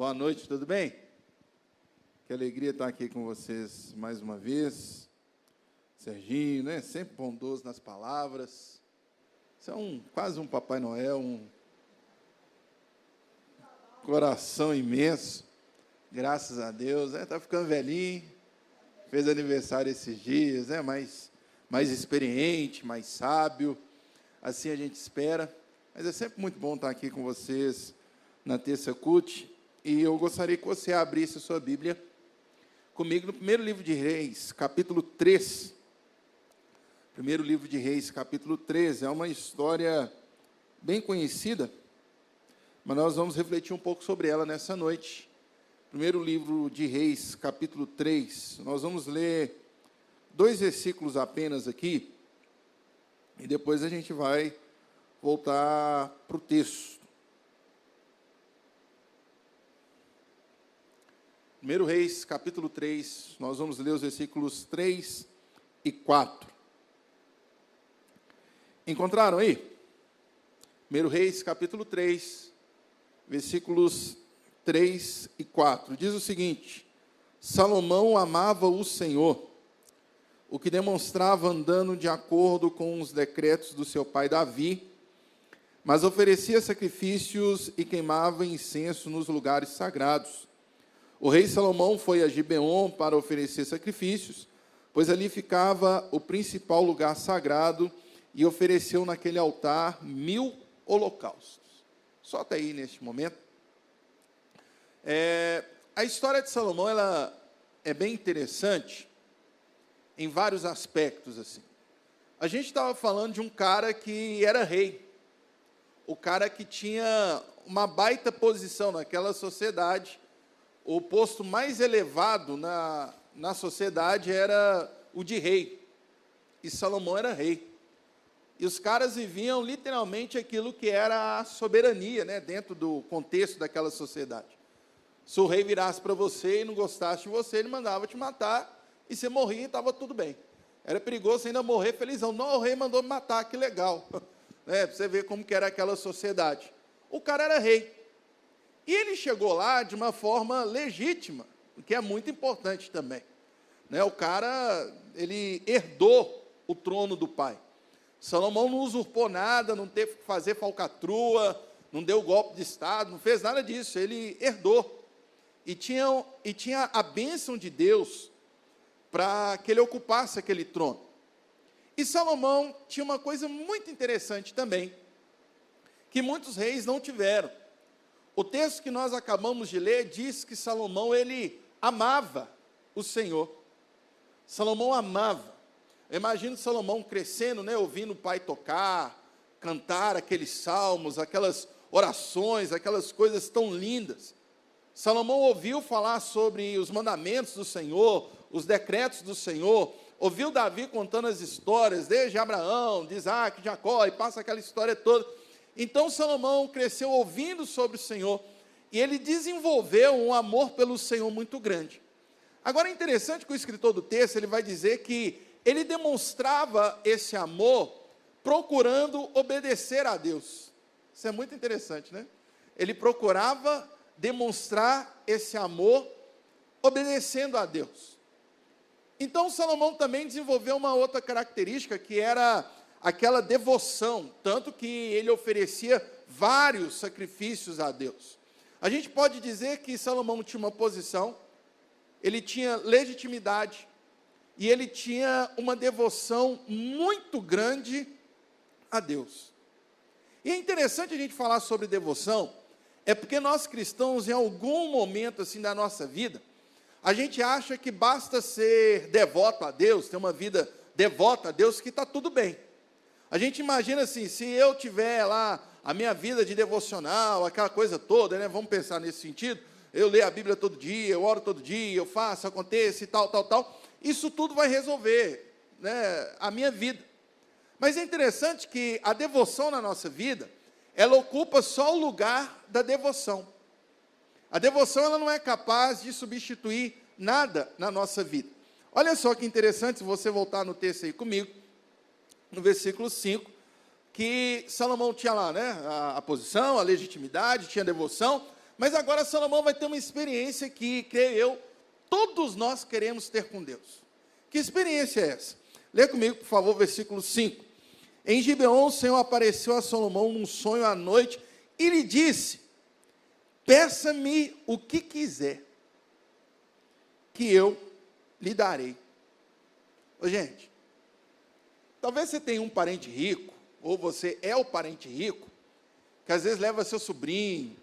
Boa noite, tudo bem? Que alegria estar aqui com vocês mais uma vez. Serginho, né? Sempre bondoso nas palavras. Você é um, quase um Papai Noel, um coração imenso. Graças a Deus. Né? ficando velhinho. Fez aniversário esses dias, né? Mais, mais experiente, mais sábio. Assim a gente espera. Mas é sempre muito bom estar aqui com vocês na terça CUT. E eu gostaria que você abrisse a sua Bíblia comigo no primeiro livro de Reis, capítulo 3. Primeiro livro de Reis, capítulo 13. É uma história bem conhecida, mas nós vamos refletir um pouco sobre ela nessa noite. Primeiro livro de Reis, capítulo 3. Nós vamos ler dois versículos apenas aqui, e depois a gente vai voltar para o texto. Primeiro Reis, capítulo 3, nós vamos ler os versículos 3 e 4. Encontraram aí? Primeiro Reis, capítulo 3, versículos 3 e 4. Diz o seguinte: Salomão amava o Senhor, o que demonstrava andando de acordo com os decretos do seu pai Davi, mas oferecia sacrifícios e queimava incenso nos lugares sagrados. O rei Salomão foi a Gibeon para oferecer sacrifícios, pois ali ficava o principal lugar sagrado, e ofereceu naquele altar mil holocaustos. Só até aí neste momento. É, a história de Salomão ela é bem interessante em vários aspectos assim. A gente estava falando de um cara que era rei o cara que tinha uma baita posição naquela sociedade, o posto mais elevado na, na sociedade era o de rei. E Salomão era rei. E os caras viviam literalmente aquilo que era a soberania, né, dentro do contexto daquela sociedade. Se o rei virasse para você e não gostasse de você, ele mandava te matar e você morria e estava tudo bem. Era perigoso ainda morrer felizão. Não, o rei mandou me matar, que legal. né, para você ver como que era aquela sociedade. O cara era rei. E ele chegou lá de uma forma legítima, o que é muito importante também. Né, o cara, ele herdou o trono do pai. Salomão não usurpou nada, não teve que fazer falcatrua, não deu golpe de Estado, não fez nada disso, ele herdou. E tinha, e tinha a bênção de Deus para que ele ocupasse aquele trono. E Salomão tinha uma coisa muito interessante também, que muitos reis não tiveram. O texto que nós acabamos de ler diz que Salomão ele amava o Senhor. Salomão amava. Eu imagino Salomão crescendo, né, ouvindo o pai tocar, cantar aqueles salmos, aquelas orações, aquelas coisas tão lindas. Salomão ouviu falar sobre os mandamentos do Senhor, os decretos do Senhor, ouviu Davi contando as histórias, desde Abraão, de Isaac, Jacó, e passa aquela história toda. Então Salomão cresceu ouvindo sobre o Senhor, e ele desenvolveu um amor pelo Senhor muito grande. Agora é interessante que o escritor do texto, ele vai dizer que ele demonstrava esse amor procurando obedecer a Deus. Isso é muito interessante, né? Ele procurava demonstrar esse amor obedecendo a Deus. Então Salomão também desenvolveu uma outra característica que era aquela devoção, tanto que ele oferecia vários sacrifícios a Deus. A gente pode dizer que Salomão tinha uma posição, ele tinha legitimidade e ele tinha uma devoção muito grande a Deus. E é interessante a gente falar sobre devoção, é porque nós cristãos, em algum momento assim da nossa vida, a gente acha que basta ser devoto a Deus, ter uma vida devota a Deus, que está tudo bem. A gente imagina assim, se eu tiver lá a minha vida de devocional, aquela coisa toda, né? Vamos pensar nesse sentido. Eu leio a Bíblia todo dia, eu oro todo dia, eu faço, acontece, tal, tal, tal. Isso tudo vai resolver né, a minha vida. Mas é interessante que a devoção na nossa vida, ela ocupa só o lugar da devoção. A devoção ela não é capaz de substituir nada na nossa vida. Olha só que interessante, se você voltar no texto aí comigo, no versículo 5, que Salomão tinha lá, né, a, a posição, a legitimidade, tinha devoção, Mas agora Salomão vai ter uma experiência que, creio eu, todos nós queremos ter com Deus. Que experiência é essa? Lê comigo, por favor, versículo 5. Em Gibeon, o Senhor apareceu a Salomão num sonho à noite e lhe disse: Peça-me o que quiser, que eu lhe darei. Ô, gente, talvez você tenha um parente rico, ou você é o parente rico, que às vezes leva seu sobrinho,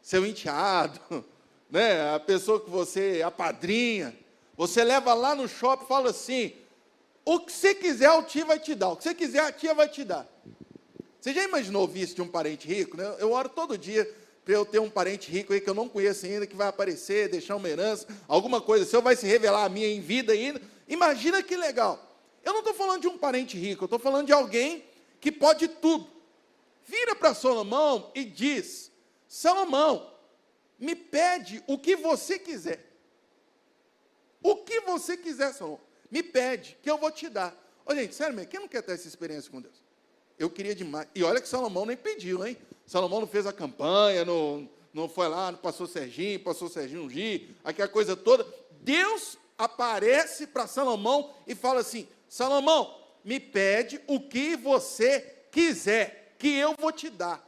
seu enteado, né, a pessoa que você apadrinha, você leva lá no shopping e fala assim: o que você quiser, o tio vai te dar. O que você quiser, a tia vai te dar. Você já imaginou ouvir isso de um parente rico? Né? Eu oro todo dia para eu ter um parente rico aí que eu não conheço ainda, que vai aparecer, deixar uma herança, alguma coisa. O Senhor vai se revelar a minha em vida ainda. Imagina que legal. Eu não estou falando de um parente rico, eu estou falando de alguém que pode tudo. Vira para Salomão e diz: Salomão, me pede o que você quiser. O que você quiser, Salomão me pede, que eu vou te dar. Olha, gente, sério mesmo, quem não quer ter essa experiência com Deus? Eu queria demais. E olha que Salomão nem pediu, hein? Salomão não fez a campanha, não, não foi lá, não passou Serginho, passou Serginho ungir, aquela coisa toda. Deus aparece para Salomão e fala assim: Salomão, me pede o que você quiser, que eu vou te dar.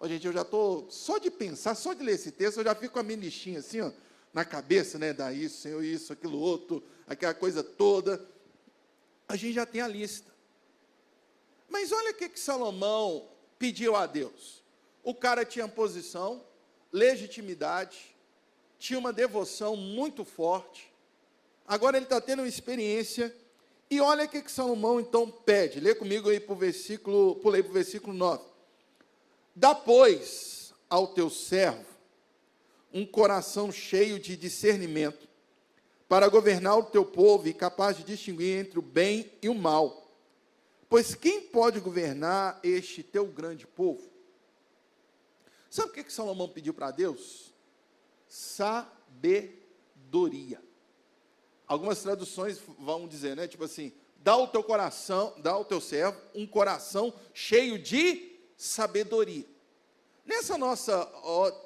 Ó, gente, eu já estou, só de pensar, só de ler esse texto, eu já fico com a minha listinha assim, ó, na cabeça, né? Dá isso, Senhor, isso, aquilo outro, aquela coisa toda. A gente já tem a lista. Mas olha o que, que Salomão pediu a Deus. O cara tinha posição, legitimidade, tinha uma devoção muito forte. Agora ele está tendo uma experiência. E olha o que, que Salomão então pede. Lê comigo aí para o versículo, pulei para o versículo 9. Dá, pois, ao teu servo um coração cheio de discernimento, para governar o teu povo e capaz de distinguir entre o bem e o mal. Pois quem pode governar este teu grande povo? Sabe o que, que Salomão pediu para Deus? Sabedoria. Algumas traduções vão dizer, né? Tipo assim, dá o teu coração, dá ao teu servo um coração cheio de sabedoria. Nessa nossa,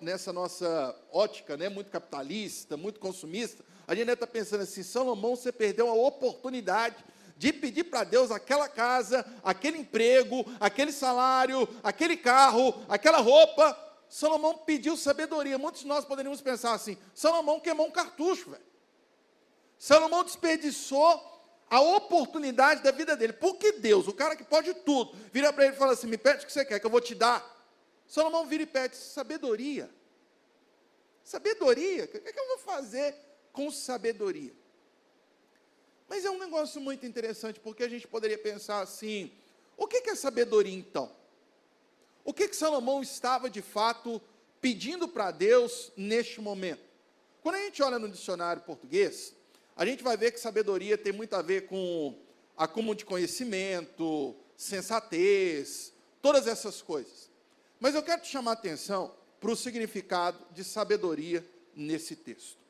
nessa nossa ótica, né, muito capitalista, muito consumista, a gente está pensando assim: Salomão, você perdeu a oportunidade de pedir para Deus aquela casa, aquele emprego, aquele salário, aquele carro, aquela roupa. Salomão pediu sabedoria. Muitos de nós poderíamos pensar assim: Salomão queimou um cartucho, velho. Salomão desperdiçou a oportunidade da vida dele. Porque Deus, o cara que pode tudo, vira para ele e fala assim: Me pede o que você quer, que eu vou te dar. Salomão vira e pede sabedoria. Sabedoria? O que, é que eu vou fazer com sabedoria? Mas é um negócio muito interessante, porque a gente poderia pensar assim: o que é sabedoria então? O que, que Salomão estava de fato pedindo para Deus neste momento? Quando a gente olha no dicionário português, a gente vai ver que sabedoria tem muito a ver com acúmulo de conhecimento, sensatez, todas essas coisas. Mas eu quero te chamar a atenção para o significado de sabedoria nesse texto.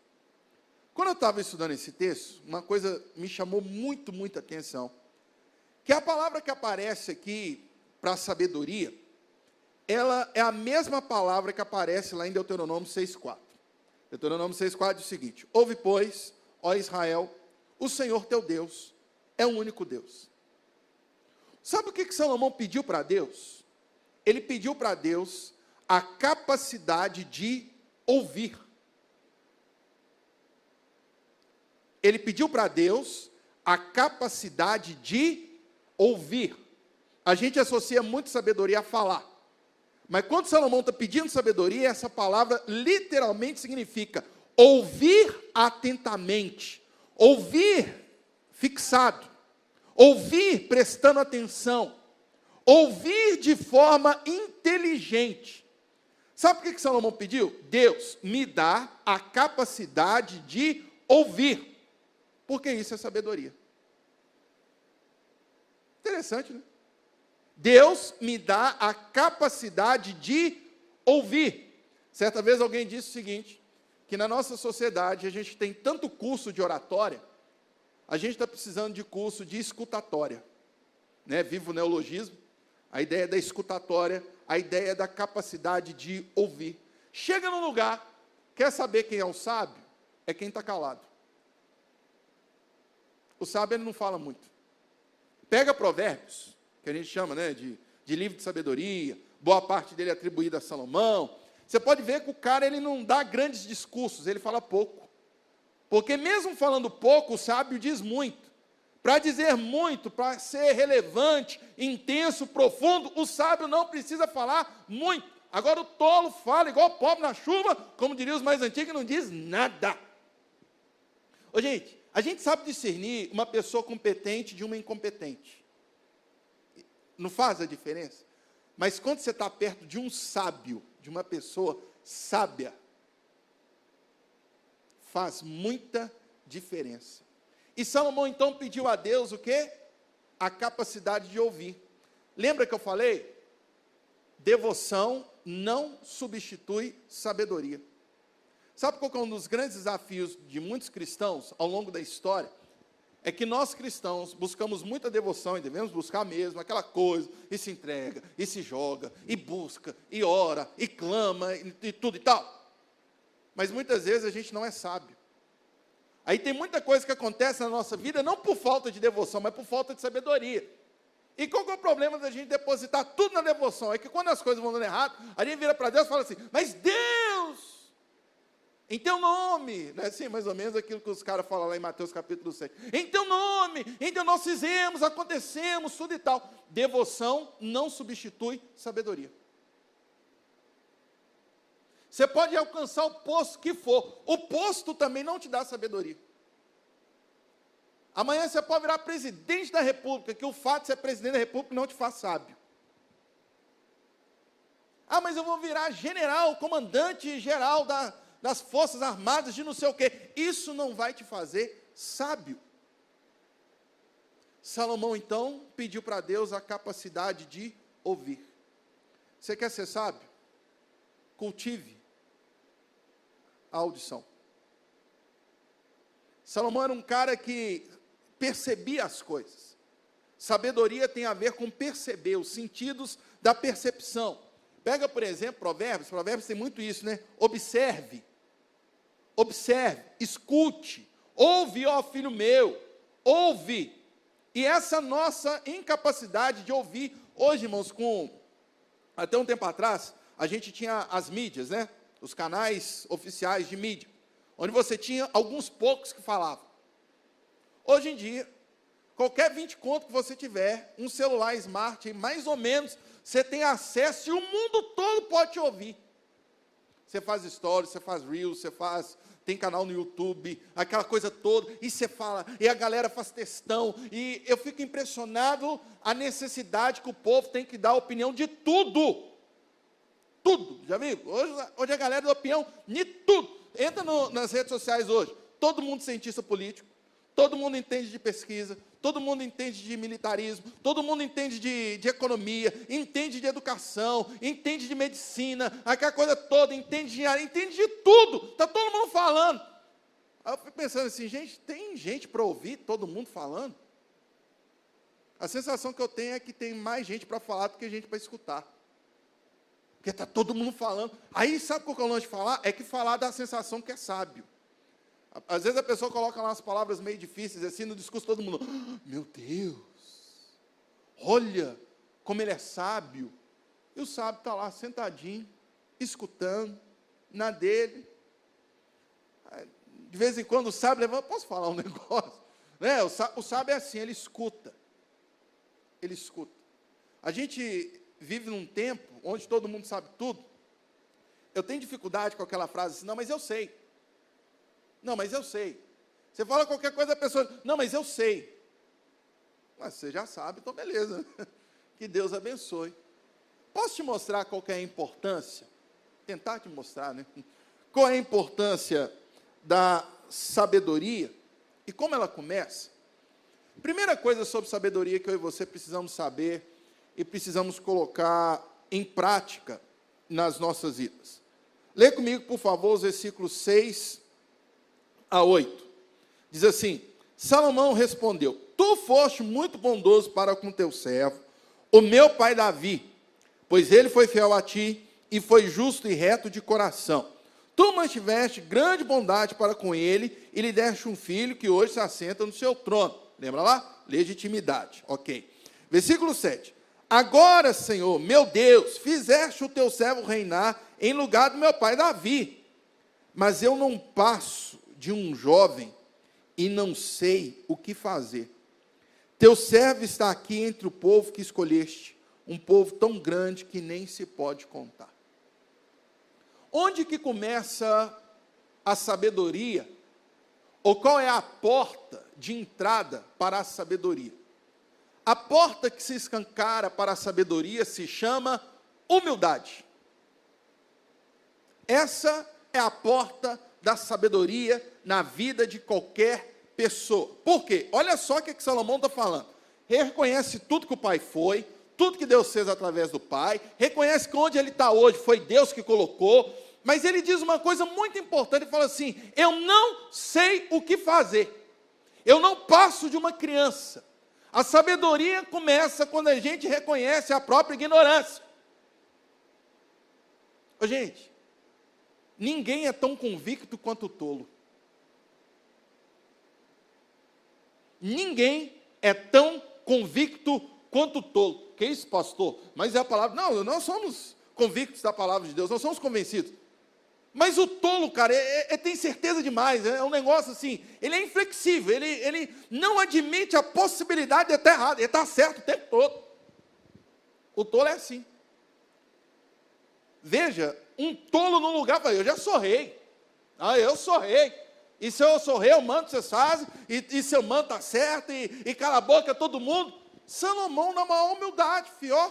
Quando eu estava estudando esse texto, uma coisa me chamou muito, muita atenção. Que a palavra que aparece aqui para sabedoria, ela é a mesma palavra que aparece lá em Deuteronômio 6,4. Deuteronômio 6,4 diz o seguinte: Ouve, pois, ó Israel, o Senhor teu Deus é um único Deus. Sabe o que, que Salomão pediu para Deus? ele pediu para Deus a capacidade de ouvir. Ele pediu para Deus a capacidade de ouvir. A gente associa muito sabedoria a falar. Mas quando Salomão está pedindo sabedoria, essa palavra literalmente significa ouvir atentamente, ouvir fixado, ouvir prestando atenção Ouvir de forma inteligente. Sabe por que Salomão pediu? Deus me dá a capacidade de ouvir. Porque isso é sabedoria. Interessante, né? Deus me dá a capacidade de ouvir. Certa vez alguém disse o seguinte: que na nossa sociedade a gente tem tanto curso de oratória, a gente está precisando de curso de escutatória. Né? Viva o neologismo a ideia da escutatória, a ideia da capacidade de ouvir. Chega num lugar, quer saber quem é o sábio? É quem está calado. O sábio ele não fala muito. Pega provérbios, que a gente chama né, de, de livro de sabedoria, boa parte dele é atribuída a Salomão. Você pode ver que o cara ele não dá grandes discursos, ele fala pouco. Porque mesmo falando pouco, o sábio diz muito. Para dizer muito, para ser relevante, intenso, profundo, o sábio não precisa falar muito. Agora o tolo fala igual o pobre na chuva, como diriam os mais antigos, e não diz nada. Ô, gente, a gente sabe discernir uma pessoa competente de uma incompetente. Não faz a diferença? Mas quando você está perto de um sábio, de uma pessoa sábia, faz muita diferença. E Salomão então pediu a Deus o quê? A capacidade de ouvir. Lembra que eu falei? Devoção não substitui sabedoria. Sabe qual é um dos grandes desafios de muitos cristãos ao longo da história? É que nós cristãos buscamos muita devoção e devemos buscar mesmo aquela coisa, e se entrega, e se joga, e busca, e ora, e clama, e, e tudo e tal. Mas muitas vezes a gente não é sábio. Aí tem muita coisa que acontece na nossa vida, não por falta de devoção, mas por falta de sabedoria. E qual é o problema da gente depositar tudo na devoção? É que quando as coisas vão dando errado, a gente vira para Deus e fala assim: Mas Deus, em teu nome, não é assim, mais ou menos aquilo que os caras falam lá em Mateus capítulo 6. Em teu nome, teu nós fizemos, acontecemos, tudo e tal. Devoção não substitui sabedoria. Você pode alcançar o posto que for, o posto também não te dá sabedoria. Amanhã você pode virar presidente da república, que o fato de ser presidente da república não te faz sábio. Ah, mas eu vou virar general, comandante geral da, das forças armadas de não sei o quê. Isso não vai te fazer sábio. Salomão então pediu para Deus a capacidade de ouvir. Você quer ser sábio? Cultive a audição. Salomão era um cara que percebia as coisas. Sabedoria tem a ver com perceber, os sentidos da percepção. Pega, por exemplo, Provérbios, Provérbios tem muito isso, né? Observe, observe, escute, ouve, ó filho meu, ouve. E essa nossa incapacidade de ouvir, hoje, irmãos, com até um tempo atrás, a gente tinha as mídias, né? os canais oficiais de mídia, onde você tinha alguns poucos que falavam. Hoje em dia, qualquer 20 conto que você tiver, um celular smart, mais ou menos, você tem acesso e o mundo todo pode te ouvir. Você faz stories, você faz reels, você faz tem canal no YouTube, aquela coisa toda, e você fala, e a galera faz textão, e eu fico impressionado a necessidade que o povo tem que dar opinião de tudo tudo. Já viu? Hoje, hoje a galera dá opinião de tudo. Entra no, nas redes sociais hoje. Todo mundo cientista político. Todo mundo entende de pesquisa. Todo mundo entende de militarismo. Todo mundo entende de, de economia. Entende de educação. Entende de medicina. Aquela coisa toda. Entende de engenharia. Entende de tudo. Está todo mundo falando. Aí eu fico pensando assim, gente, tem gente para ouvir todo mundo falando? A sensação que eu tenho é que tem mais gente para falar do que gente para escutar. Porque está todo mundo falando. Aí sabe o que eu longe de falar? É que falar dá a sensação que é sábio. Às vezes a pessoa coloca lá umas palavras meio difíceis, assim, no discurso todo mundo, oh, meu Deus, olha como ele é sábio. E o sábio está lá sentadinho, escutando, na dele. De vez em quando o sábio levanta, posso falar um negócio? Né? O, sábio, o sábio é assim, ele escuta. Ele escuta. A gente vive num tempo onde todo mundo sabe tudo, eu tenho dificuldade com aquela frase assim, não, mas eu sei. Não, mas eu sei. Você fala qualquer coisa, a pessoa, não, mas eu sei. Mas você já sabe, então beleza. Que Deus abençoe. Posso te mostrar qual é a importância? Tentar te mostrar, né? Qual é a importância da sabedoria e como ela começa? Primeira coisa sobre sabedoria que eu e você precisamos saber e precisamos colocar em prática nas nossas vidas. Lê comigo, por favor, os versículos 6 a 8. Diz assim: Salomão respondeu: Tu foste muito bondoso para com teu servo, o meu pai Davi, pois ele foi fiel a ti e foi justo e reto de coração. Tu mantiveste grande bondade para com ele e lhe deste um filho que hoje se assenta no seu trono. Lembra lá? Legitimidade. Ok. Versículo 7. Agora, Senhor, meu Deus, fizeste o teu servo reinar em lugar do meu pai Davi. Mas eu não passo de um jovem e não sei o que fazer. Teu servo está aqui entre o povo que escolheste, um povo tão grande que nem se pode contar. Onde que começa a sabedoria? Ou qual é a porta de entrada para a sabedoria? A porta que se escancara para a sabedoria se chama humildade. Essa é a porta da sabedoria na vida de qualquer pessoa. Por quê? Olha só o que, é que Salomão está falando. Reconhece tudo que o pai foi, tudo que Deus fez através do pai, reconhece que onde ele está hoje foi Deus que colocou, mas ele diz uma coisa muito importante, ele fala assim: eu não sei o que fazer, eu não passo de uma criança. A sabedoria começa quando a gente reconhece a própria ignorância. Ô, gente, ninguém é tão convicto quanto o tolo. Ninguém é tão convicto quanto o tolo. Que isso, pastor? Mas é a palavra. Não, nós somos convictos da palavra de Deus, nós somos convencidos. Mas o tolo, cara, é, é, é, tem certeza demais, é um negócio assim, ele é inflexível, ele, ele não admite a possibilidade de estar errado, ele está certo o tempo todo. O tolo é assim. Veja, um tolo no lugar, eu já sou rei. Ah, eu sou rei. E se eu sou rei, eu mando, vocês fazem, e, e se eu mando, está certo, e, e cala a boca todo mundo. Salomão, na maior humildade, fió,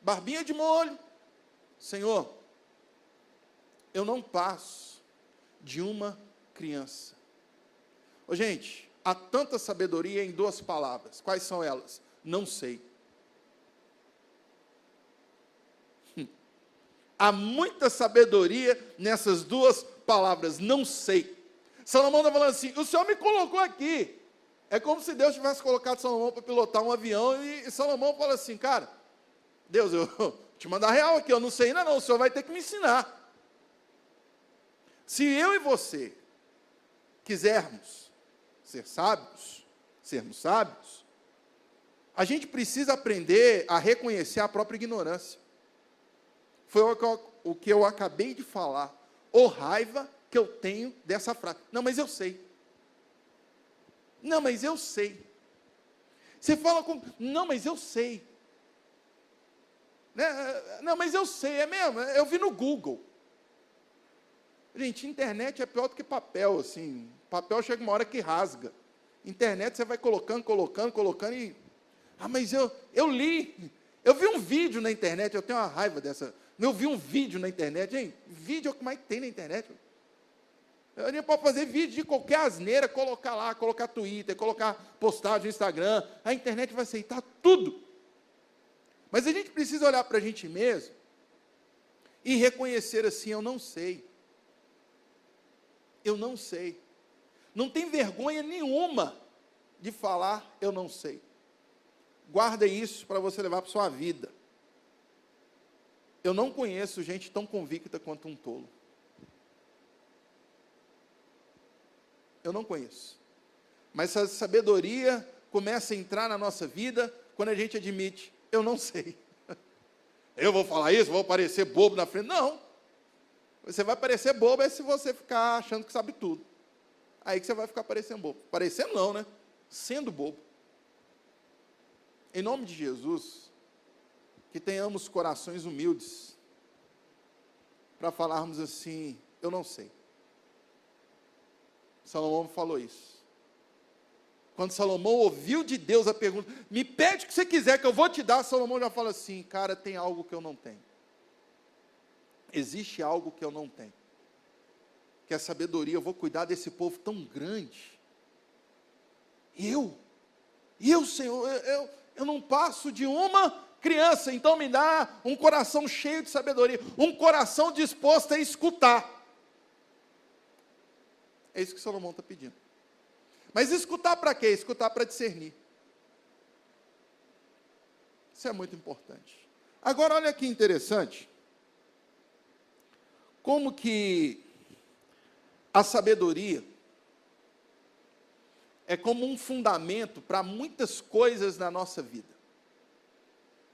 barbinha de molho. Senhor, eu não passo de uma criança. Ô, gente, há tanta sabedoria em duas palavras. Quais são elas? Não sei. Há muita sabedoria nessas duas palavras, não sei. Salomão está falando assim: o Senhor me colocou aqui. É como se Deus tivesse colocado Salomão para pilotar um avião e, e Salomão fala assim: cara, Deus, eu te mandar real aqui, eu não sei ainda não, o Senhor vai ter que me ensinar. Se eu e você quisermos ser sábios, sermos sábios, a gente precisa aprender a reconhecer a própria ignorância. Foi o que eu acabei de falar. Ou raiva que eu tenho dessa frase. Não, mas eu sei. Não, mas eu sei. Você fala com. Não, mas eu sei. Né? Não, mas eu sei, é mesmo. Eu vi no Google. Gente, internet é pior do que papel, assim. Papel chega uma hora que rasga. Internet você vai colocando, colocando, colocando e. Ah, mas eu, eu li. Eu vi um vídeo na internet, eu tenho uma raiva dessa. Eu vi um vídeo na internet, hein? Vídeo é o que mais tem na internet. Eu posso fazer vídeo de qualquer asneira, colocar lá, colocar Twitter, colocar postagem no Instagram. A internet vai aceitar tudo. Mas a gente precisa olhar para a gente mesmo e reconhecer assim: eu não sei. Eu não sei. Não tem vergonha nenhuma de falar eu não sei. Guarda isso para você levar para sua vida. Eu não conheço gente tão convicta quanto um tolo. Eu não conheço. Mas essa sabedoria começa a entrar na nossa vida quando a gente admite, eu não sei. Eu vou falar isso, vou parecer bobo na frente. Não. Você vai parecer bobo é se você ficar achando que sabe tudo. Aí que você vai ficar parecendo bobo. Parecendo não, né? Sendo bobo. Em nome de Jesus, que tenhamos corações humildes para falarmos assim, eu não sei. Salomão falou isso. Quando Salomão ouviu de Deus a pergunta, me pede o que você quiser que eu vou te dar, Salomão já fala assim, cara, tem algo que eu não tenho existe algo que eu não tenho. Que é sabedoria, eu vou cuidar desse povo tão grande. Eu, eu, Senhor, eu, eu não passo de uma criança, então me dá um coração cheio de sabedoria, um coração disposto a escutar. É isso que Salomão está pedindo. Mas escutar para quê? Escutar para discernir. Isso é muito importante. Agora, olha que interessante. como que a sabedoria é como um fundamento para muitas coisas na nossa vida.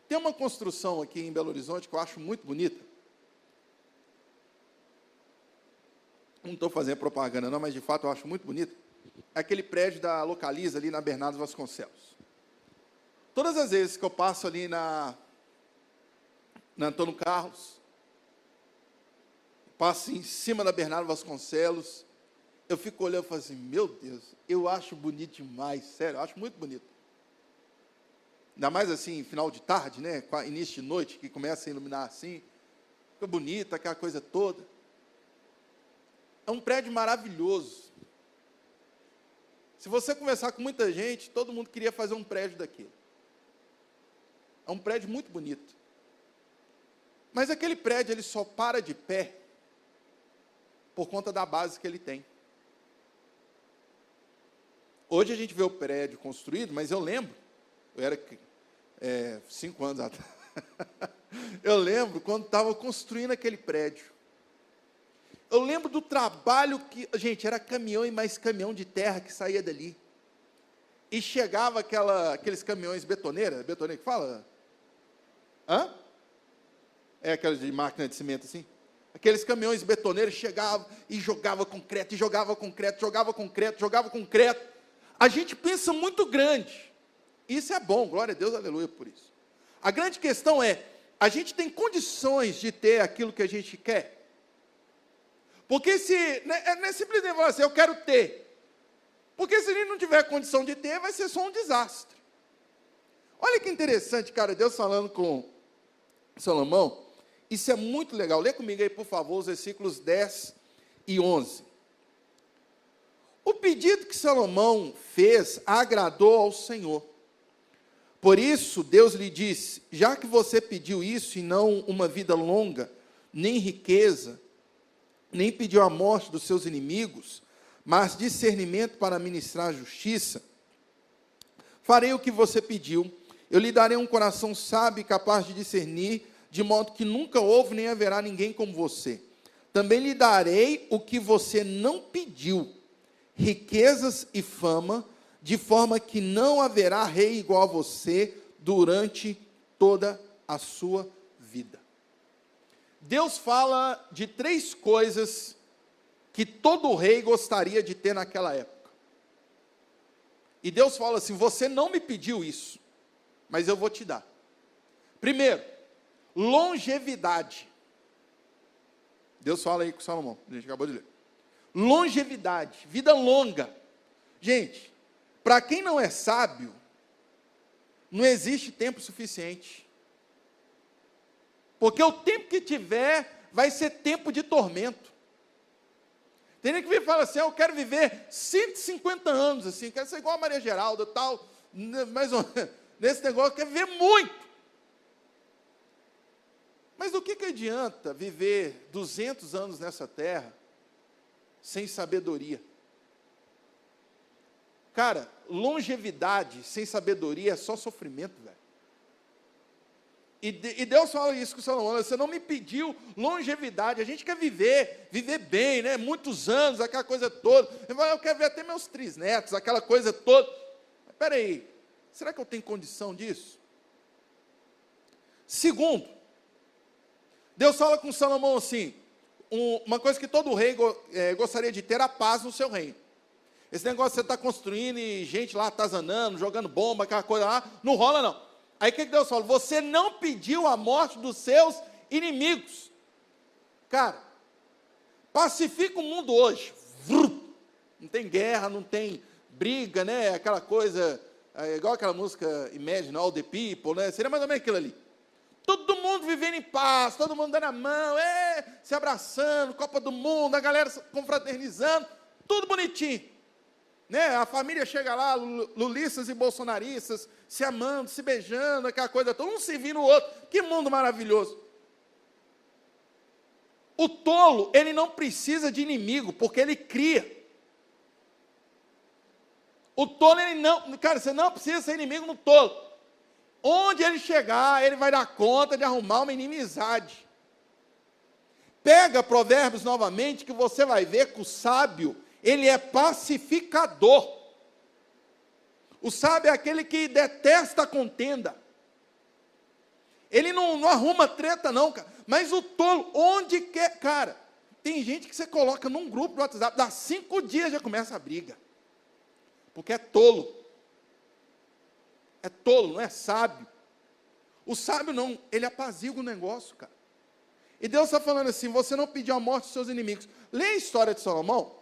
Tem uma construção aqui em Belo Horizonte que eu acho muito bonita. Não estou fazendo propaganda, não, mas de fato eu acho muito bonito. É aquele prédio da Localiza ali na Bernardo Vasconcelos. Todas as vezes que eu passo ali na, na Antônio Carlos, passo em cima da Bernardo Vasconcelos, eu fico olhando e falo assim, meu Deus, eu acho bonito demais, sério, eu acho muito bonito. Ainda mais assim, final de tarde, né? Início de noite, que começa a iluminar assim. Fica bonito, aquela coisa toda. É um prédio maravilhoso. Se você conversar com muita gente, todo mundo queria fazer um prédio daquele. É um prédio muito bonito. Mas aquele prédio ele só para de pé por conta da base que ele tem. Hoje a gente vê o prédio construído, mas eu lembro, eu era é, cinco anos atrás, eu lembro quando estava construindo aquele prédio. Eu lembro do trabalho que, gente, era caminhão e mais caminhão de terra que saía dali. E chegava aquela, aqueles caminhões betoneira, betoneira que fala? Hã? É aqueles de máquina de cimento assim? Aqueles caminhões betoneiros chegavam e jogava concreto, e jogava concreto, jogava concreto, jogava concreto a gente pensa muito grande. Isso é bom, glória a Deus, aleluia por isso. A grande questão é: a gente tem condições de ter aquilo que a gente quer? Porque se. Né, é, não é simplesmente falar assim, eu quero ter. Porque se a gente não tiver condição de ter, vai ser só um desastre. Olha que interessante, cara, Deus falando com Salomão. Isso é muito legal. Lê comigo aí, por favor, os versículos 10 e 11. O pedido que Salomão fez agradou ao Senhor. Por isso, Deus lhe disse: Já que você pediu isso e não uma vida longa, nem riqueza, nem pediu a morte dos seus inimigos, mas discernimento para ministrar justiça, farei o que você pediu. Eu lhe darei um coração sábio e capaz de discernir, de modo que nunca houve nem haverá ninguém como você. Também lhe darei o que você não pediu riquezas e fama, de forma que não haverá rei igual a você durante toda a sua vida. Deus fala de três coisas que todo rei gostaria de ter naquela época. E Deus fala assim: Você não me pediu isso, mas eu vou te dar. Primeiro, longevidade. Deus fala aí com Salomão, a gente acabou de ler longevidade, vida longa. Gente, para quem não é sábio, não existe tempo suficiente. Porque o tempo que tiver vai ser tempo de tormento. Tem gente que vem e fala assim: ah, eu quero viver 150 anos, assim, quero ser igual a Maria Geralda, tal, mais ou menos, nesse negócio, quero viver muito. Mas do que, que adianta viver 200 anos nessa terra sem sabedoria. Cara, longevidade sem sabedoria é só sofrimento, velho. E, e, Deus fala isso com Salomão: você não me pediu longevidade, a gente quer viver, viver bem, né? Muitos anos, aquela coisa toda. Eu quero ver até meus trisnetos, aquela coisa toda. Espera aí, será que eu tenho condição disso? Segundo, Deus fala com Salomão assim: um, uma coisa que todo rei go, é, gostaria de ter, a paz no seu reino. Esse negócio você está construindo e gente lá atazanando, jogando bomba, aquela coisa lá, não rola não. Aí o que, Deus fala? Você não pediu a morte dos seus inimigos. Cara, pacifica o mundo hoje. Não tem guerra, não tem briga, né? Aquela coisa, é igual aquela música Imagine All the People, né? Seria mais ou menos aquilo ali. Todo mundo vivendo em paz, todo mundo dando a mão, é, se abraçando, Copa do Mundo, a galera confraternizando, tudo bonitinho. Né? A família chega lá, lulistas e bolsonaristas, se amando, se beijando, aquela coisa toda, um servindo o outro. Que mundo maravilhoso. O tolo, ele não precisa de inimigo, porque ele cria. O tolo, ele não, cara, você não precisa ser inimigo no tolo. Onde ele chegar, ele vai dar conta de arrumar uma inimizade. Pega Provérbios novamente, que você vai ver que o sábio, ele é pacificador. O sábio é aquele que detesta a contenda. Ele não, não arruma treta, não, cara. Mas o tolo, onde quer, cara, tem gente que você coloca num grupo do WhatsApp, dá cinco dias já começa a briga. Porque é tolo. É tolo, não é sábio. O sábio não, ele apazigua o negócio, cara. E Deus está falando assim: você não pediu a morte dos seus inimigos. Lê a história de Salomão.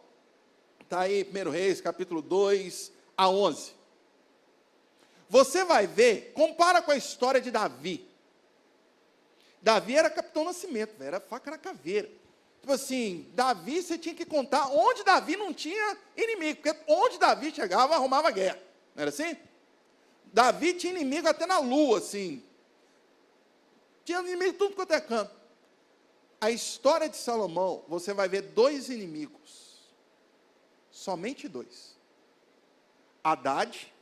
Está aí, 1 Reis, capítulo 2 a 11. Você vai ver, compara com a história de Davi. Davi era capitão nascimento, era faca na caveira. Tipo assim, Davi, você tinha que contar onde Davi não tinha inimigo, porque onde Davi chegava, arrumava guerra. Não era assim? Davi tinha inimigo até na lua, assim. Tinha inimigo tudo quanto é canto. A história de Salomão, você vai ver dois inimigos. Somente dois. Haddad,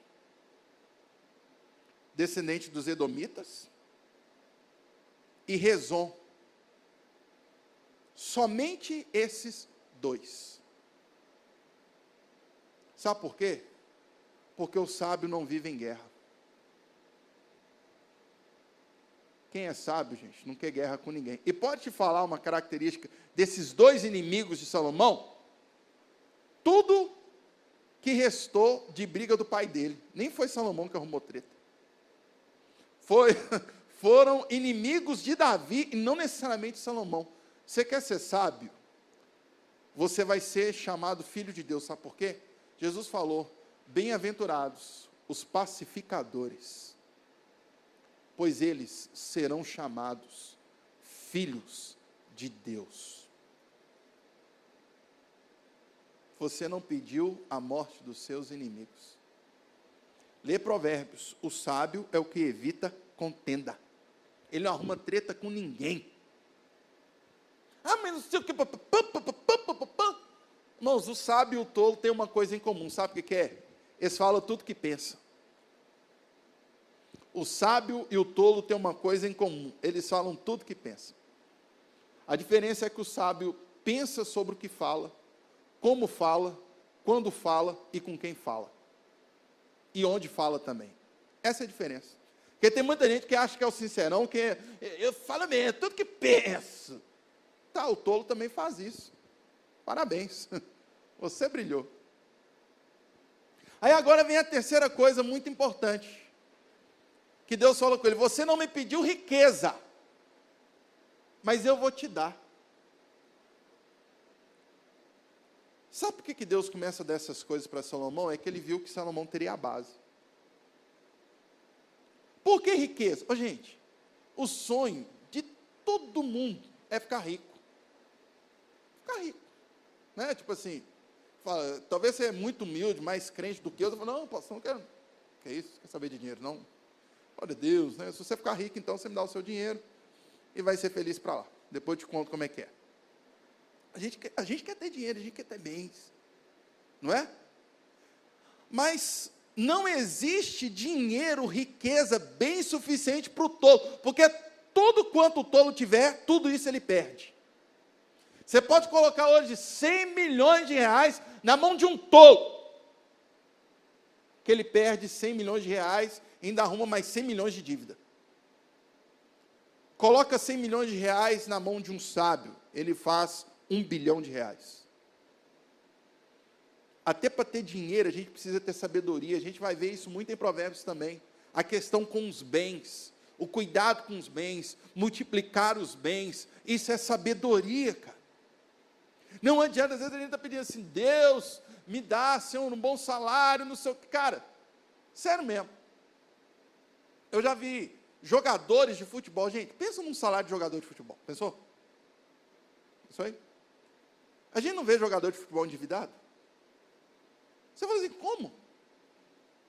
descendente dos Edomitas, e Rezon, Somente esses dois. Sabe por quê? Porque o sábio não vive em guerra. Quem é sábio, gente, não quer guerra com ninguém. E pode te falar uma característica desses dois inimigos de Salomão? Tudo que restou de briga do pai dele. Nem foi Salomão que arrumou treta. Foi, foram inimigos de Davi e não necessariamente Salomão. Você quer ser sábio? Você vai ser chamado filho de Deus, sabe por quê? Jesus falou: Bem-aventurados os pacificadores, pois eles serão chamados filhos de Deus. Você não pediu a morte dos seus inimigos. Lê Provérbios: o sábio é o que evita contenda. Ele não arruma treta com ninguém. Ah, mas não sei o que. Irmãos, o sábio e o tolo têm uma coisa em comum. Sabe o que é? Eles falam tudo que pensam. O sábio e o tolo têm uma coisa em comum. Eles falam tudo que pensam. A diferença é que o sábio pensa sobre o que fala, como fala, quando fala e com quem fala. E onde fala também. Essa é a diferença. Porque tem muita gente que acha que é o sincerão, que é, eu falo mesmo, tudo que penso. Tá, o tolo também faz isso. Parabéns. Você brilhou. Aí agora vem a terceira coisa muito importante. Que Deus falou com ele: Você não me pediu riqueza, mas eu vou te dar. Sabe por que, Deus começa dessas coisas para Salomão? É que ele viu que Salomão teria a base. Por que riqueza? Oh, gente, o sonho de todo mundo é ficar rico ficar rico. Né? Tipo assim, fala, talvez você é muito humilde, mais crente do que eu. Eu falo, não, pastor, não quero. Que é isso? Quer saber de dinheiro? Não. Olha Deus, né? Se você ficar rico, então você me dá o seu dinheiro e vai ser feliz para lá. Depois eu te conto como é que é. A gente, quer, a gente quer ter dinheiro, a gente quer ter bens. Não é? Mas não existe dinheiro, riqueza bem suficiente para o tolo, porque tudo quanto o tolo tiver, tudo isso ele perde. Você pode colocar hoje 100 milhões de reais na mão de um tolo, que ele perde 100 milhões de reais e ainda arruma mais 100 milhões de dívida. Coloca 100 milhões de reais na mão de um sábio, ele faz um bilhão de reais. Até para ter dinheiro, a gente precisa ter sabedoria. A gente vai ver isso muito em Provérbios também. A questão com os bens, o cuidado com os bens, multiplicar os bens. Isso é sabedoria, cara. Não adianta, às vezes a gente está pedindo assim, Deus, me dá, Senhor, um bom salário, não sei o que. Cara, sério mesmo. Eu já vi jogadores de futebol, gente, pensa num salário de jogador de futebol. Pensou? Isso aí? A gente não vê jogador de futebol endividado? Você fala assim, como?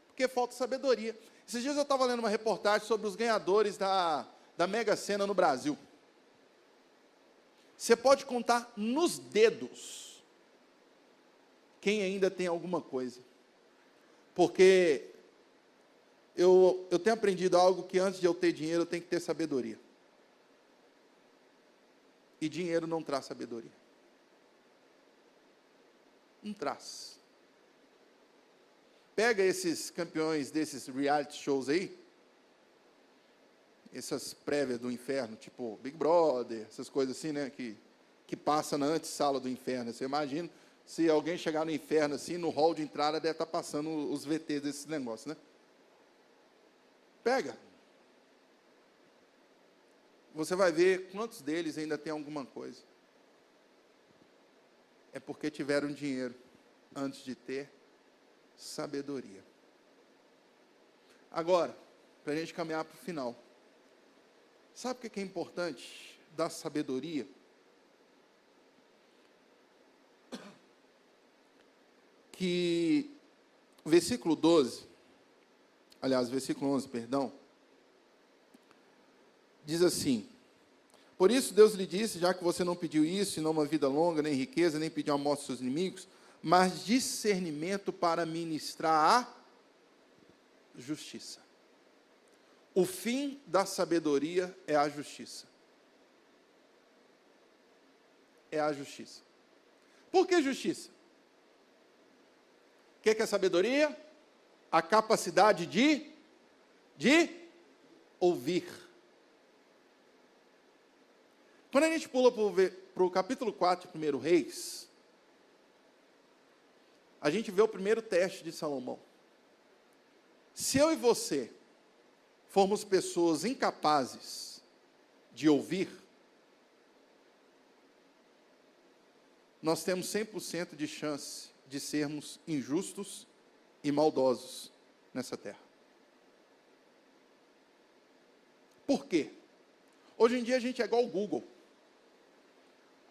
Porque falta sabedoria. Esses dias eu estava lendo uma reportagem sobre os ganhadores da, da Mega Sena no Brasil. Você pode contar nos dedos quem ainda tem alguma coisa. Porque eu, eu tenho aprendido algo que antes de eu ter dinheiro, eu tenho que ter sabedoria. E dinheiro não traz sabedoria. Não traz. Pega esses campeões desses reality shows aí, essas prévias do inferno, tipo Big Brother, essas coisas assim, né, que, que passa na antessala do inferno. Você imagina se alguém chegar no inferno assim, no hall de entrada deve estar passando os VT desses negócios, né? Pega. Você vai ver quantos deles ainda tem alguma coisa. É porque tiveram dinheiro antes de ter sabedoria. Agora, para a gente caminhar para o final. Sabe o que é importante da sabedoria? Que versículo 12, aliás, versículo 11, perdão, diz assim: Por isso Deus lhe disse, já que você não pediu isso, e não uma vida longa, nem riqueza, nem pediu a morte dos seus inimigos, mas discernimento para ministrar a justiça. O fim da sabedoria é a justiça. É a justiça. Por que justiça? O que é, é sabedoria? A capacidade de, de ouvir. Quando a gente pula para o capítulo 4, primeiro Reis, a gente vê o primeiro teste de Salomão. Se eu e você formos pessoas incapazes de ouvir, nós temos 100% de chance de sermos injustos e maldosos nessa terra. Por quê? Hoje em dia a gente é igual o Google.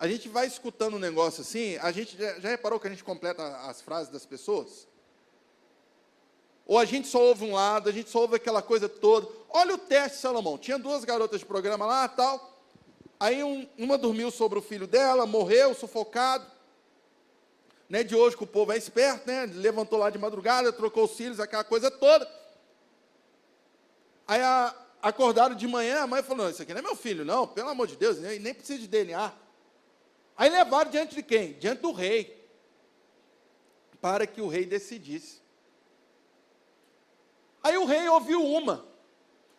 A gente vai escutando um negócio assim, a gente já, já reparou que a gente completa as frases das pessoas? Ou a gente só ouve um lado, a gente só ouve aquela coisa toda. Olha o teste Salomão. Tinha duas garotas de programa lá, tal. Aí um, uma dormiu sobre o filho dela, morreu, sufocado. Né, de hoje que o povo é esperto, né? Levantou lá de madrugada, trocou os cílios, aquela coisa toda. Aí a, acordaram de manhã, a mãe falou: isso aqui não é meu filho, não, pelo amor de Deus, nem, nem precisa de DNA. Aí levaram diante de quem? Diante do rei. Para que o rei decidisse. Aí o rei ouviu uma.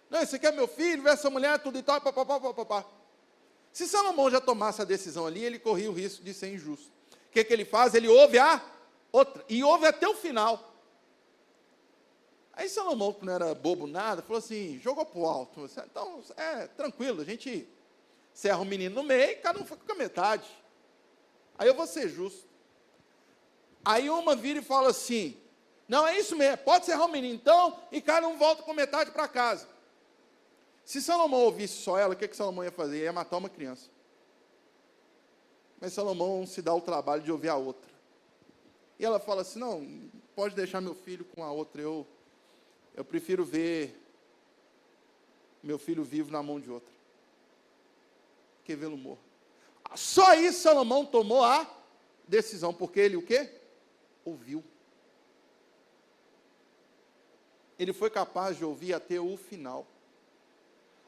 Não, esse aqui é meu filho, essa mulher, tudo e tal, papapá, papapá. Se Salomão já tomasse a decisão ali, ele corria o risco de ser injusto. O que, que ele faz? Ele ouve a outra, e ouve até o final. Aí Salomão, que não era bobo nada, falou assim: jogou para o alto. Então, é tranquilo, a gente serra o menino no meio, cada um fica com a metade. Aí eu vou ser justo. Aí uma vira e fala assim: não, é isso mesmo. Pode serrar o menino então e cada um volta com metade para casa. Se Salomão ouvisse só ela, o que, que Salomão ia fazer? Ia matar uma criança. Mas Salomão se dá o trabalho de ouvir a outra. E ela fala assim: não, pode deixar meu filho com a outra. Eu, eu prefiro ver meu filho vivo na mão de outra. Que vê-lo morto. Só isso Salomão tomou a decisão, porque ele o quê? Ouviu. ele foi capaz de ouvir até o final.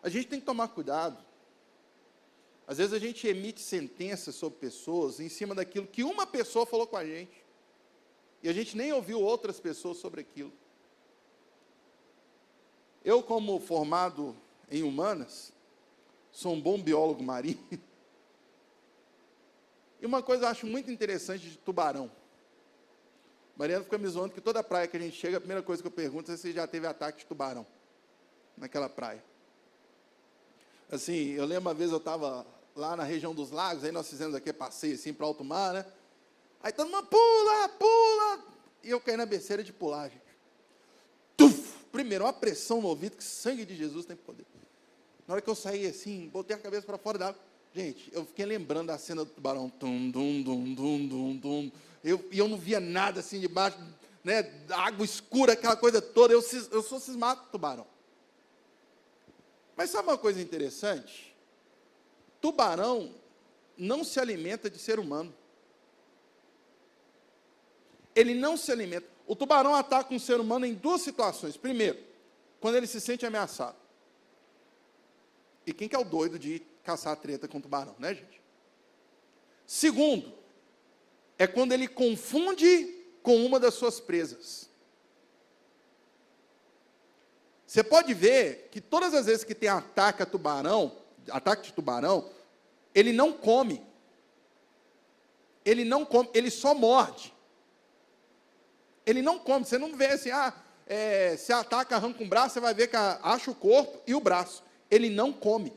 A gente tem que tomar cuidado. Às vezes a gente emite sentenças sobre pessoas em cima daquilo que uma pessoa falou com a gente. E a gente nem ouviu outras pessoas sobre aquilo. Eu, como formado em humanas, sou um bom biólogo marinho. E uma coisa eu acho muito interessante de tubarão. Mariana fica me zoando que toda praia que a gente chega, a primeira coisa que eu pergunto é se já teve ataque de tubarão naquela praia. Assim, eu lembro uma vez eu estava lá na região dos lagos, aí nós fizemos aqui passeio assim para alto mar, né? Aí todo mundo pula, pula, e eu caí na besteira de pular, gente. Tuf! Primeiro, uma pressão no ouvido, que sangue de Jesus tem poder. Na hora que eu saí assim, botei a cabeça para fora da água. Gente, eu fiquei lembrando da cena do tubarão. Tum, dum, dum, dum, dum, dum eu, e eu não via nada assim debaixo, né, água escura, aquela coisa toda. Eu, eu sou cismado tubarão. Mas sabe uma coisa interessante? Tubarão não se alimenta de ser humano. Ele não se alimenta. O tubarão ataca um ser humano em duas situações. Primeiro, quando ele se sente ameaçado. E quem que é o doido de caçar treta com tubarão, né, gente? Segundo, é quando ele confunde com uma das suas presas. Você pode ver que todas as vezes que tem ataque a tubarão, ataque de tubarão, ele não come. Ele não come, ele só morde. Ele não come. Você não vê assim, ah, é, se ataca, arranca um braço, você vai ver que acha o corpo e o braço. Ele não come.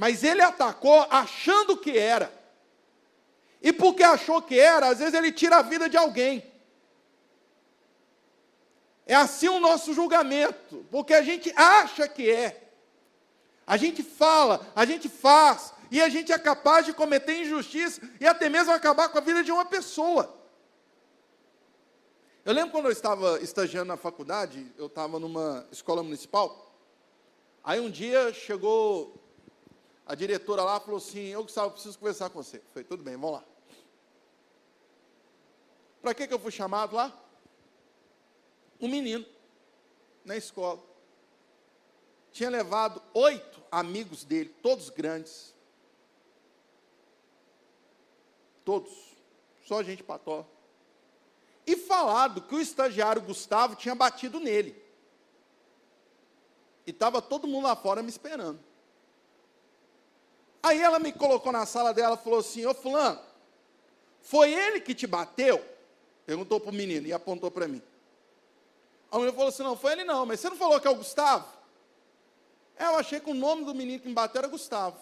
Mas ele atacou achando que era. E porque achou que era, às vezes ele tira a vida de alguém. É assim o nosso julgamento, porque a gente acha que é. A gente fala, a gente faz, e a gente é capaz de cometer injustiça e até mesmo acabar com a vida de uma pessoa. Eu lembro quando eu estava estagiando na faculdade, eu estava numa escola municipal. Aí um dia chegou a diretora lá falou assim: Eu, Gustavo, preciso conversar com você. Eu falei: Tudo bem, vamos lá. Para que, que eu fui chamado lá? Um menino, na escola. Tinha levado oito amigos dele, todos grandes. Todos. Só gente pató. E falado que o estagiário Gustavo tinha batido nele. E estava todo mundo lá fora me esperando. Aí ela me colocou na sala dela e falou assim: Ô Fulano, foi ele que te bateu? Perguntou para o menino e apontou para mim. A mulher falou assim: Não, foi ele não, mas você não falou que é o Gustavo? É, eu achei que o nome do menino que me bateu era Gustavo.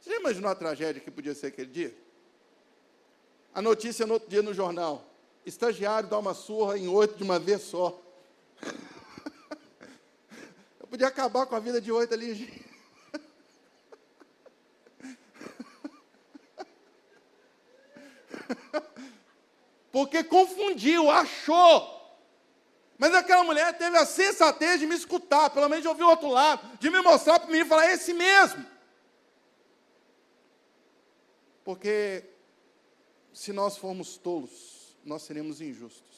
Você já imaginou a tragédia que podia ser aquele dia? A notícia no outro dia no jornal: estagiário dá uma surra em oito de uma vez só. Podia acabar com a vida de oito ali. Porque confundiu, achou. Mas aquela mulher teve a sensatez de me escutar, pelo menos de ouvir o outro lado, de me mostrar para mim e falar, é esse mesmo. Porque se nós formos tolos, nós seremos injustos.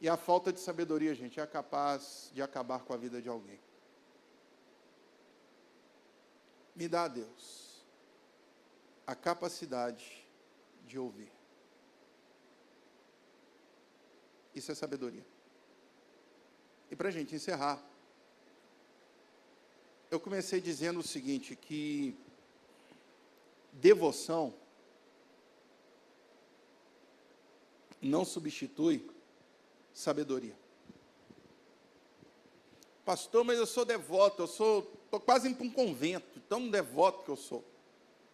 E a falta de sabedoria, gente, é capaz de acabar com a vida de alguém. Me dá, Deus, a capacidade de ouvir. Isso é sabedoria. E para a gente encerrar, eu comecei dizendo o seguinte: que devoção não substitui sabedoria. Pastor, mas eu sou devoto, eu sou, estou quase indo para um convento, tão devoto que eu sou,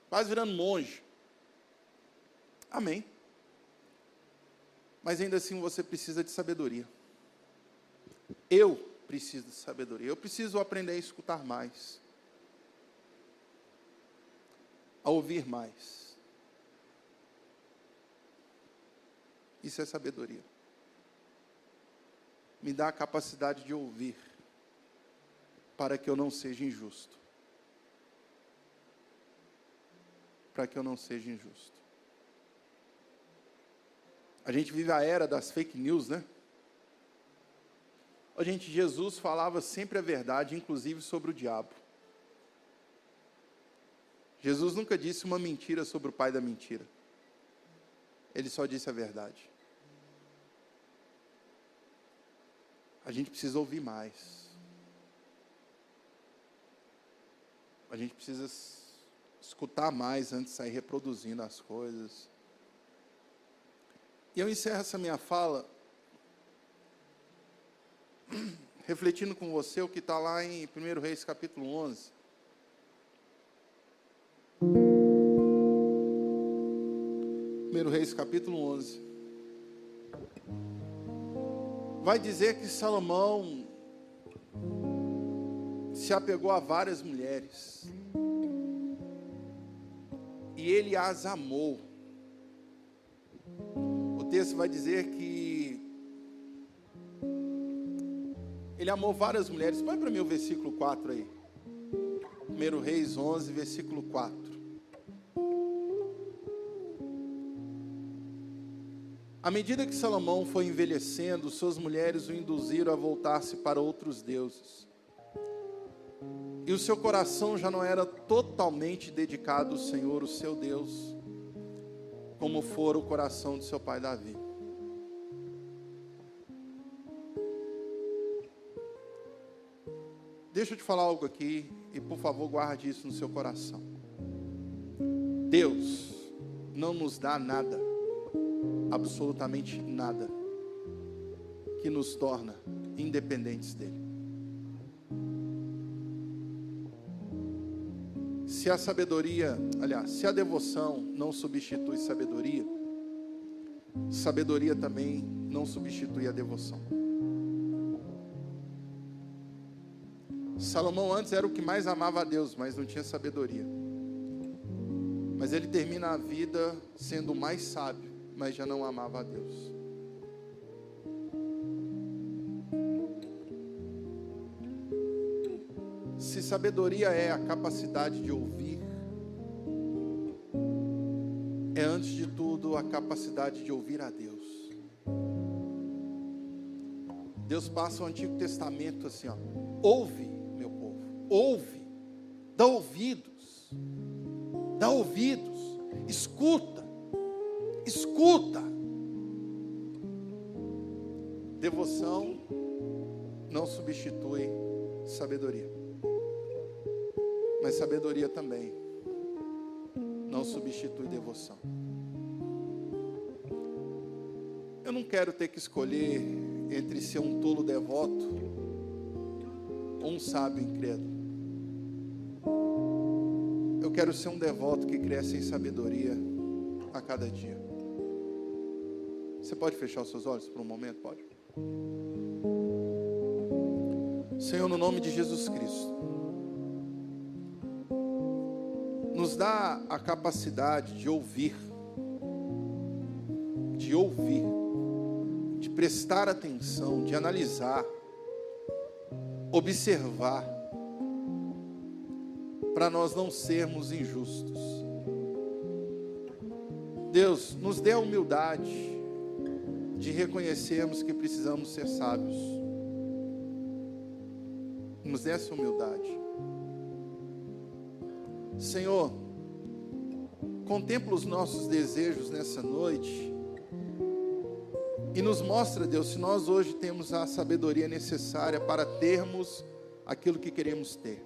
quase virando monge. Amém. Mas ainda assim você precisa de sabedoria. Eu preciso de sabedoria. Eu preciso aprender a escutar mais. A ouvir mais. Isso é sabedoria. Me dá a capacidade de ouvir, para que eu não seja injusto. Para que eu não seja injusto. A gente vive a era das fake news, né? A gente, Jesus falava sempre a verdade, inclusive sobre o diabo. Jesus nunca disse uma mentira sobre o pai da mentira. Ele só disse a verdade. A gente precisa ouvir mais. A gente precisa escutar mais antes de sair reproduzindo as coisas. E eu encerro essa minha fala refletindo com você o que está lá em 1 Reis capítulo 11. Primeiro Reis capítulo 11. Vai dizer que Salomão se apegou a várias mulheres. E ele as amou texto vai dizer que ele amou várias mulheres. Põe para mim o versículo 4 aí. 1 Reis 11, versículo 4. À medida que Salomão foi envelhecendo, suas mulheres o induziram a voltar-se para outros deuses. E o seu coração já não era totalmente dedicado ao Senhor, o seu Deus, como fora o coração de seu pai Davi. Deixa eu te falar algo aqui e por favor guarde isso no seu coração. Deus não nos dá nada, absolutamente nada, que nos torna independentes dele. Se a sabedoria, aliás, se a devoção não substitui sabedoria, sabedoria também não substitui a devoção. Salomão antes era o que mais amava a Deus, mas não tinha sabedoria. Mas ele termina a vida sendo o mais sábio, mas já não amava a Deus. Se sabedoria é a capacidade de ouvir, é antes de tudo a capacidade de ouvir a Deus. Deus passa o Antigo Testamento assim, ó, ouve ouve, dá ouvidos, dá ouvidos, escuta, escuta. Devoção não substitui sabedoria, mas sabedoria também não substitui devoção. Eu não quero ter que escolher entre ser um tolo devoto ou um sábio incrédulo quero ser um devoto que cresce em sabedoria a cada dia. Você pode fechar os seus olhos por um momento? Pode? Senhor, no nome de Jesus Cristo, nos dá a capacidade de ouvir, de ouvir, de prestar atenção, de analisar, observar, para nós não sermos injustos. Deus, nos dê a humildade de reconhecermos que precisamos ser sábios. Nos dê essa humildade. Senhor, contempla os nossos desejos nessa noite e nos mostra, Deus, se nós hoje temos a sabedoria necessária para termos aquilo que queremos ter.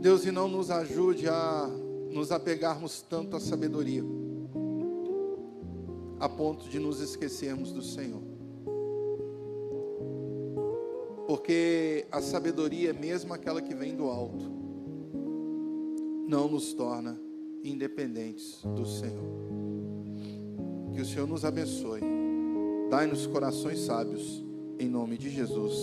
Deus, e não nos ajude a nos apegarmos tanto à sabedoria, a ponto de nos esquecermos do Senhor. Porque a sabedoria, mesmo aquela que vem do alto, não nos torna independentes do Senhor. Que o Senhor nos abençoe. Dai-nos corações sábios, em nome de Jesus.